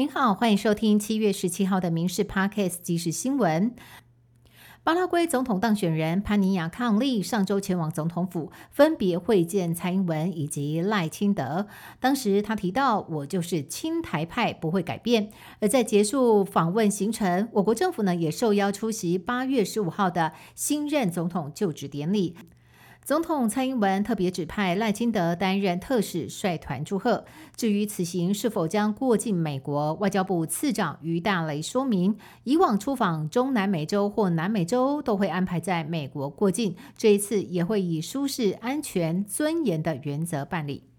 您好，欢迎收听七月十七号的《民事 Podcast》即时新闻。巴拉圭总统当选人潘尼亚抗利上周前往总统府，分别会见蔡英文以及赖清德。当时他提到：“我就是亲台派，不会改变。”而在结束访问行程，我国政府呢也受邀出席八月十五号的新任总统就职典礼。总统蔡英文特别指派赖清德担任特使，率团祝贺。至于此行是否将过境美国，外交部次长于大雷说明，以往出访中南美洲或南美洲都会安排在美国过境，这一次也会以舒适、安全、尊严的原则办理。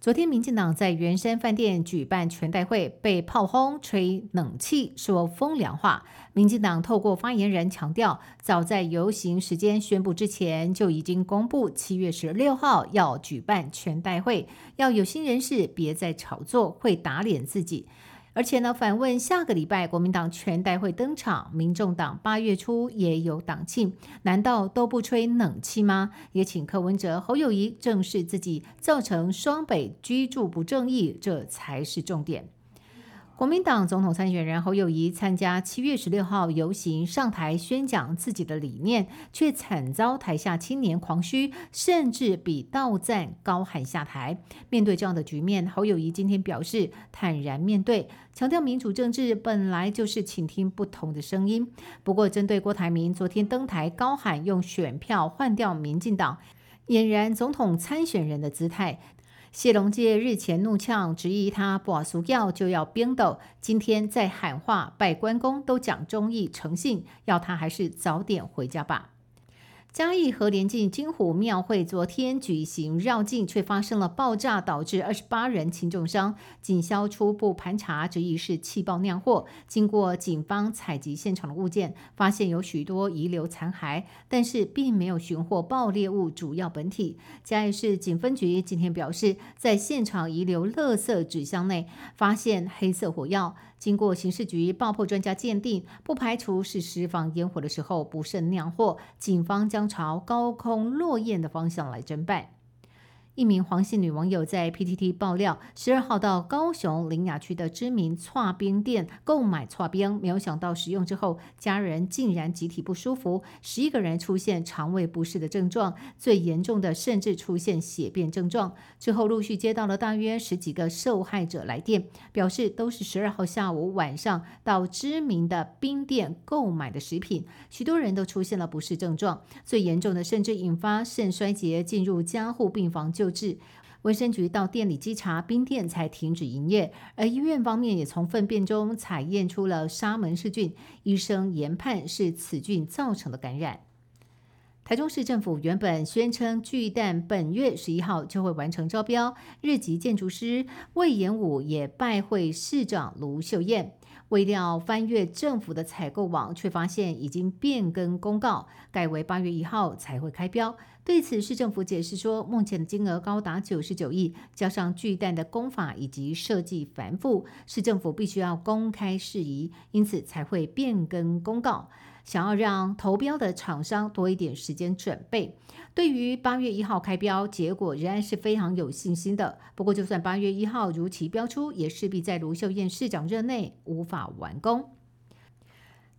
昨天，民进党在圆山饭店举办全代会，被炮轰、吹冷气，说风凉话。民进党透过发言人强调，早在游行时间宣布之前，就已经公布七月十六号要举办全代会，要有心人士别再炒作，会打脸自己。而且呢，反问下个礼拜国民党全代会登场，民众党八月初也有党庆，难道都不吹冷气吗？也请柯文哲、侯友谊正视自己造成双北居住不正义，这才是重点。国民党总统参选人侯友谊参加七月十六号游行，上台宣讲自己的理念，却惨遭台下青年狂嘘，甚至比倒赞高喊下台。面对这样的局面，侯友谊今天表示坦然面对，强调民主政治本来就是倾听不同的声音。不过，针对郭台铭昨天登台高喊用选票换掉民进党，俨然总统参选人的姿态。谢龙介日前怒呛，质疑他不输掉就要冰斗，今天在喊话拜关公都讲忠义诚信，要他还是早点回家吧。嘉义和连进金虎庙会昨天举行绕境，却发生了爆炸，导致二十八人轻重伤。警消初步盘查，这疑是气爆酿祸。经过警方采集现场的物件，发现有许多遗留残骸，但是并没有寻获爆裂物主要本体。嘉义市警分局今天表示，在现场遗留垃圾纸箱内发现黑色火药。经过刑事局爆破专家鉴定，不排除是释放烟火的时候不慎酿祸。警方将将朝高空落雁的方向来侦办。一名黄姓女网友在 PTT 爆料，十二号到高雄林雅区的知名搓冰店购买搓冰，没有想到使用之后，家人竟然集体不舒服，十一个人出现肠胃不适的症状，最严重的甚至出现血便症状。之后陆续接到了大约十几个受害者来电，表示都是十二号下午、晚上到知名的冰店购买的食品，许多人都出现了不适症状，最严重的甚至引发肾衰竭，进入加护病房救。治，卫生局到店里稽查，冰店才停止营业。而医院方面也从粪便中采验出了沙门氏菌，医生研判是此菌造成的感染。台中市政府原本宣称巨蛋本月十一号就会完成招标，日籍建筑师魏延武也拜会市长卢秀燕。未料翻阅政府的采购网，却发现已经变更公告，改为八月一号才会开标。对此，市政府解释说，目前的金额高达九十九亿，加上巨蛋的工法以及设计繁复，市政府必须要公开事宜，因此才会变更公告。想要让投标的厂商多一点时间准备，对于八月一号开标，结果仍然是非常有信心的。不过，就算八月一号如期标出，也势必在卢秀燕市长任内无法完工。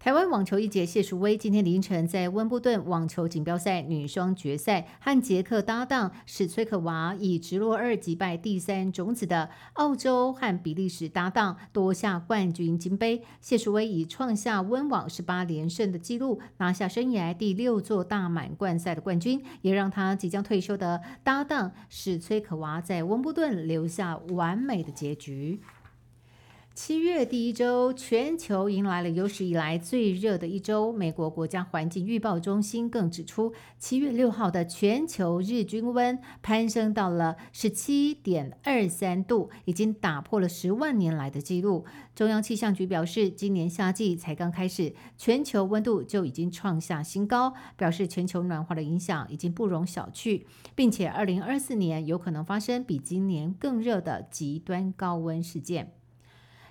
台湾网球一姐谢淑薇今天凌晨在温布顿网球锦标赛女双决赛，和捷克搭档史崔克娃以直落二击败第三种子的澳洲和比利时搭档，夺下冠军金杯。谢淑薇以创下温网十八连胜的纪录，拿下生涯第六座大满贯赛的冠军，也让她即将退休的搭档史崔克娃在温布顿留下完美的结局。七月第一周，全球迎来了有史以来最热的一周。美国国家环境预报中心更指出，七月六号的全球日均温攀升到了十七点二三度，已经打破了十万年来的记录。中央气象局表示，今年夏季才刚开始，全球温度就已经创下新高，表示全球暖化的影响已经不容小觑，并且二零二四年有可能发生比今年更热的极端高温事件。